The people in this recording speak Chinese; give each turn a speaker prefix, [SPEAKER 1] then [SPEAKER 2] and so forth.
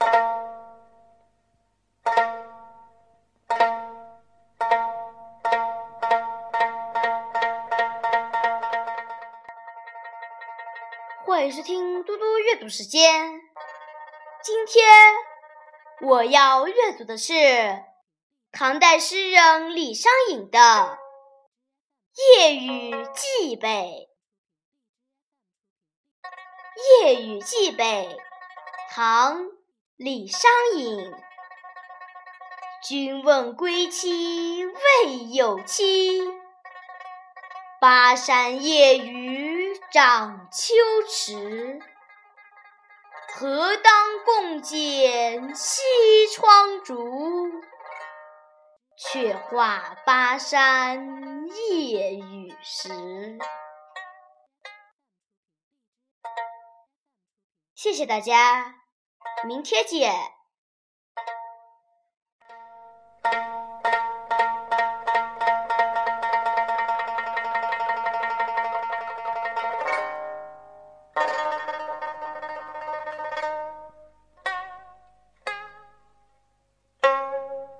[SPEAKER 1] 欢迎收听嘟嘟阅读时间。今天我要阅读的是唐代诗人李商隐的《夜雨寄北》。《夜雨寄北》唐·李商隐。君问归期未有期，巴山夜雨涨秋池。何当共剪西窗烛，却话巴山夜雨时。谢谢大家，明天见。